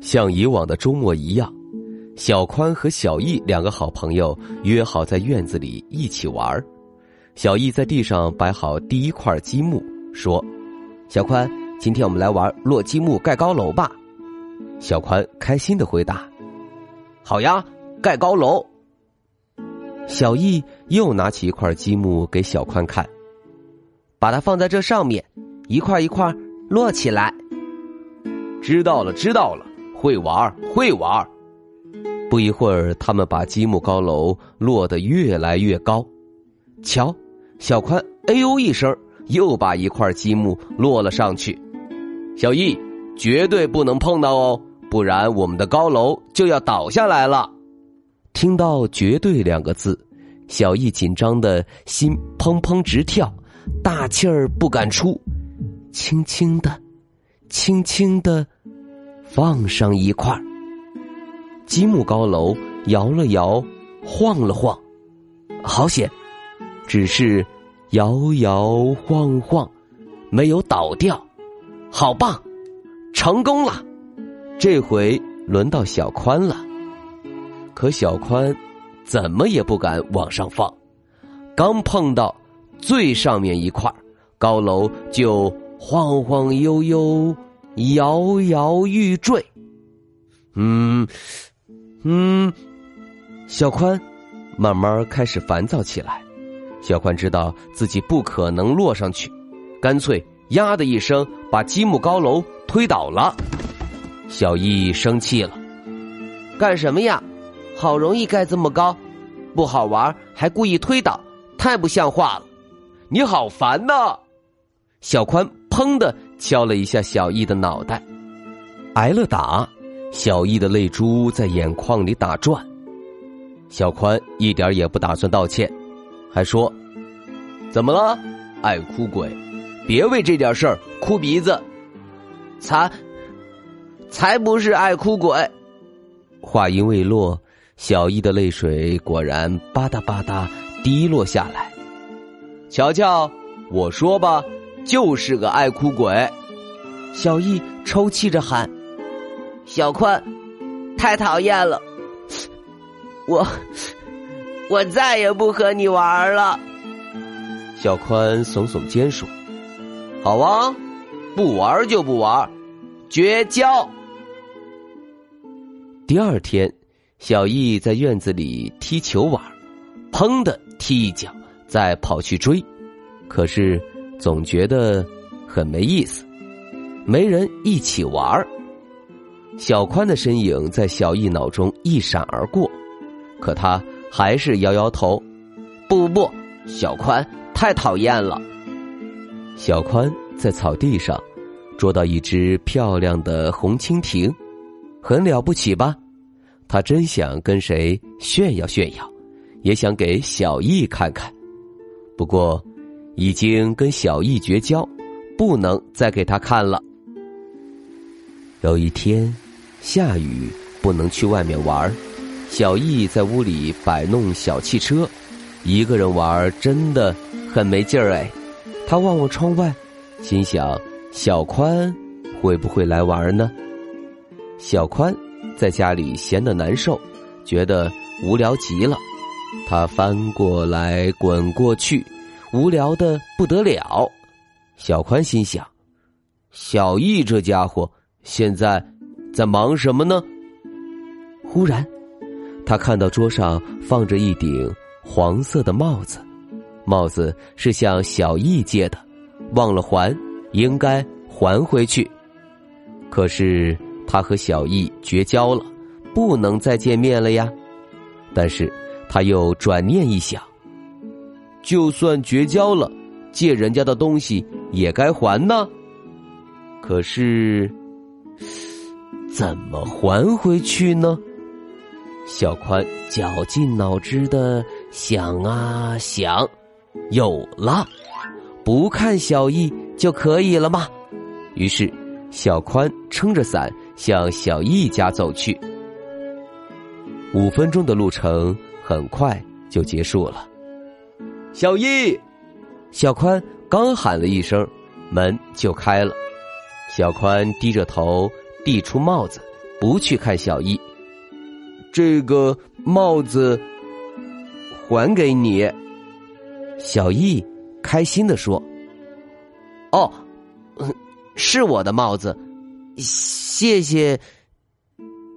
像以往的周末一样，小宽和小易两个好朋友约好在院子里一起玩小易在地上摆好第一块积木，说：“小宽，今天我们来玩落积木盖高楼吧。”小宽开心的回答：“好呀，盖高楼。”小易又拿起一块积木给小宽看，把它放在这上面，一块一块摞起来。知道了，知道了。会玩，会玩。不一会儿，他们把积木高楼落得越来越高。瞧，小宽哎呦一声，又把一块积木落了上去。小易，绝对不能碰到哦，不然我们的高楼就要倒下来了。听到“绝对”两个字，小易紧张的心砰砰直跳，大气儿不敢出，轻轻的，轻轻的。放上一块积木高楼，摇了摇，晃了晃，好险！只是摇摇晃晃，没有倒掉，好棒！成功了！这回轮到小宽了，可小宽怎么也不敢往上放，刚碰到最上面一块高楼就晃晃悠悠。摇摇欲坠，嗯，嗯，小宽慢慢开始烦躁起来。小宽知道自己不可能落上去，干脆“呀”的一声把积木高楼推倒了。小易生气了：“干什么呀？好容易盖这么高，不好玩还故意推倒，太不像话了！你好烦呐！”小宽砰的。敲了一下小易的脑袋，挨了打，小易的泪珠在眼眶里打转。小宽一点也不打算道歉，还说：“怎么了，爱哭鬼？别为这点事儿哭鼻子。”才，才不是爱哭鬼。话音未落，小易的泪水果然吧嗒吧嗒滴落下来。瞧瞧，我说吧。就是个爱哭鬼，小易抽泣着喊：“小宽，太讨厌了，我我再也不和你玩了。”小宽耸耸肩说：“好啊，不玩就不玩，绝交。”第二天，小易在院子里踢球玩，砰的踢一脚，再跑去追，可是。总觉得很没意思，没人一起玩儿小宽的身影在小易脑中一闪而过，可他还是摇摇头：“不不不，小宽太讨厌了。”小宽在草地上捉到一只漂亮的红蜻蜓，很了不起吧？他真想跟谁炫耀炫耀，也想给小易看看。不过。已经跟小易绝交，不能再给他看了。有一天，下雨不能去外面玩儿，小易在屋里摆弄小汽车，一个人玩儿真的很没劲儿哎。他望望窗外，心想：小宽会不会来玩呢？小宽在家里闲得难受，觉得无聊极了，他翻过来滚过去。无聊的不得了，小宽心想：小易这家伙现在在忙什么呢？忽然，他看到桌上放着一顶黄色的帽子，帽子是向小易借的，忘了还，应该还回去。可是他和小易绝交了，不能再见面了呀。但是他又转念一想。就算绝交了，借人家的东西也该还呢。可是，怎么还回去呢？小宽绞尽脑汁的想啊想，有了，不看小易就可以了吗？于是，小宽撑着伞向小易家走去。五分钟的路程很快就结束了。小易，小宽刚喊了一声，门就开了。小宽低着头递出帽子，不去看小易。这个帽子还给你，小易开心的说：“哦，是我的帽子，谢谢。”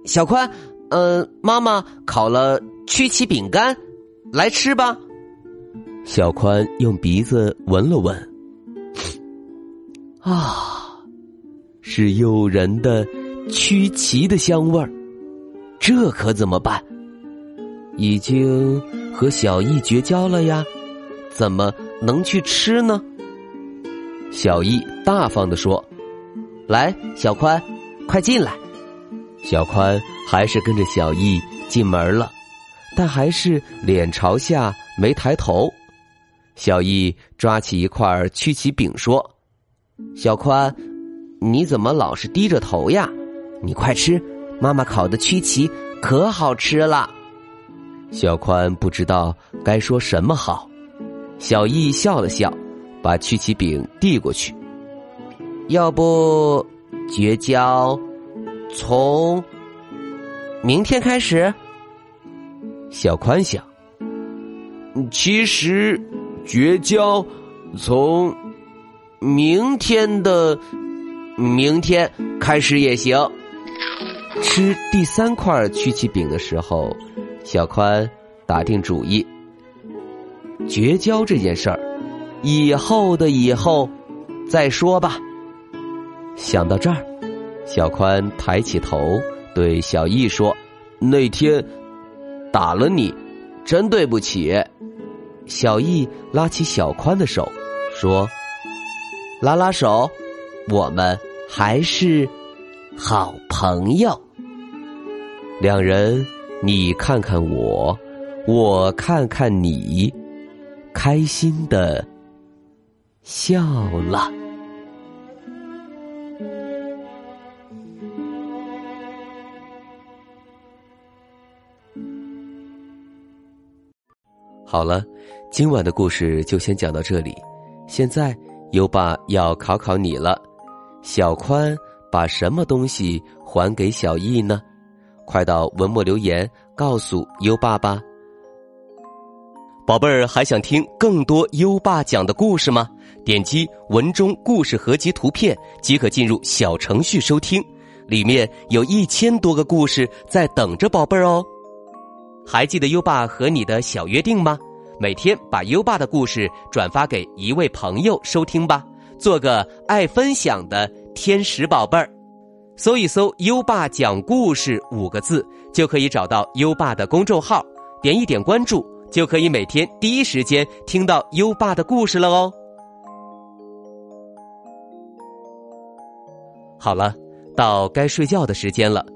小宽，呃，妈妈烤了曲奇饼干，来吃吧。小宽用鼻子闻了闻，啊，是诱人的曲奇的香味儿。这可怎么办？已经和小易绝交了呀，怎么能去吃呢？小易大方的说：“来，小宽，快进来。”小宽还是跟着小易进门了，但还是脸朝下没抬头。小易抓起一块曲奇饼说：“小宽，你怎么老是低着头呀？你快吃。”妈妈烤的曲奇可好吃了，小宽不知道该说什么好。小易笑了笑，把曲奇饼递过去。要不绝交，从明天开始。小宽想，其实绝交从明天的明天开始也行。吃第三块曲奇饼的时候，小宽打定主意：绝交这件事儿，以后的以后再说吧。想到这儿，小宽抬起头对小易说：“那天打了你，真对不起。”小易拉起小宽的手说：“拉拉手，我们还是好朋友。”两人，你看看我，我看看你，开心的笑了。好了，今晚的故事就先讲到这里。现在优爸要考考你了：小宽把什么东西还给小易呢？快到文末留言告诉优爸吧，宝贝儿还想听更多优爸讲的故事吗？点击文中故事合集图片即可进入小程序收听，里面有一千多个故事在等着宝贝儿哦。还记得优爸和你的小约定吗？每天把优爸的故事转发给一位朋友收听吧，做个爱分享的天使宝贝儿。搜一搜“优爸讲故事”五个字，就可以找到优爸的公众号，点一点关注，就可以每天第一时间听到优爸的故事了哦。好了，到该睡觉的时间了，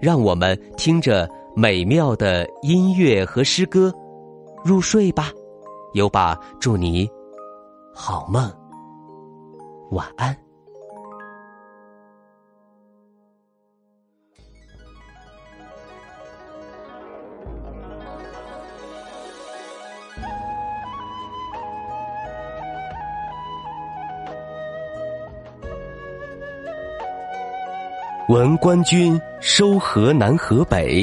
让我们听着美妙的音乐和诗歌入睡吧。优爸祝你好梦，晚安。闻官军收河南河北，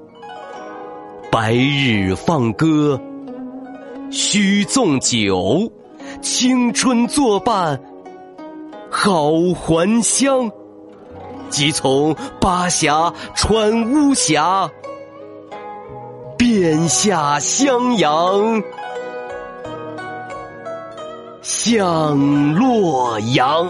白日放歌须纵酒，青春作伴，好还乡。即从巴峡穿巫峡，便下襄阳，向洛阳。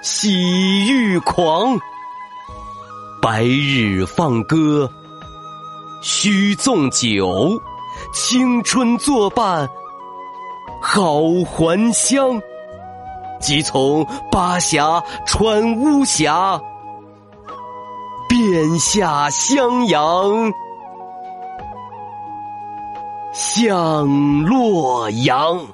喜欲狂，白日放歌，须纵酒，青春作伴，好还乡。即从巴峡穿巫峡，便下襄阳，向洛阳。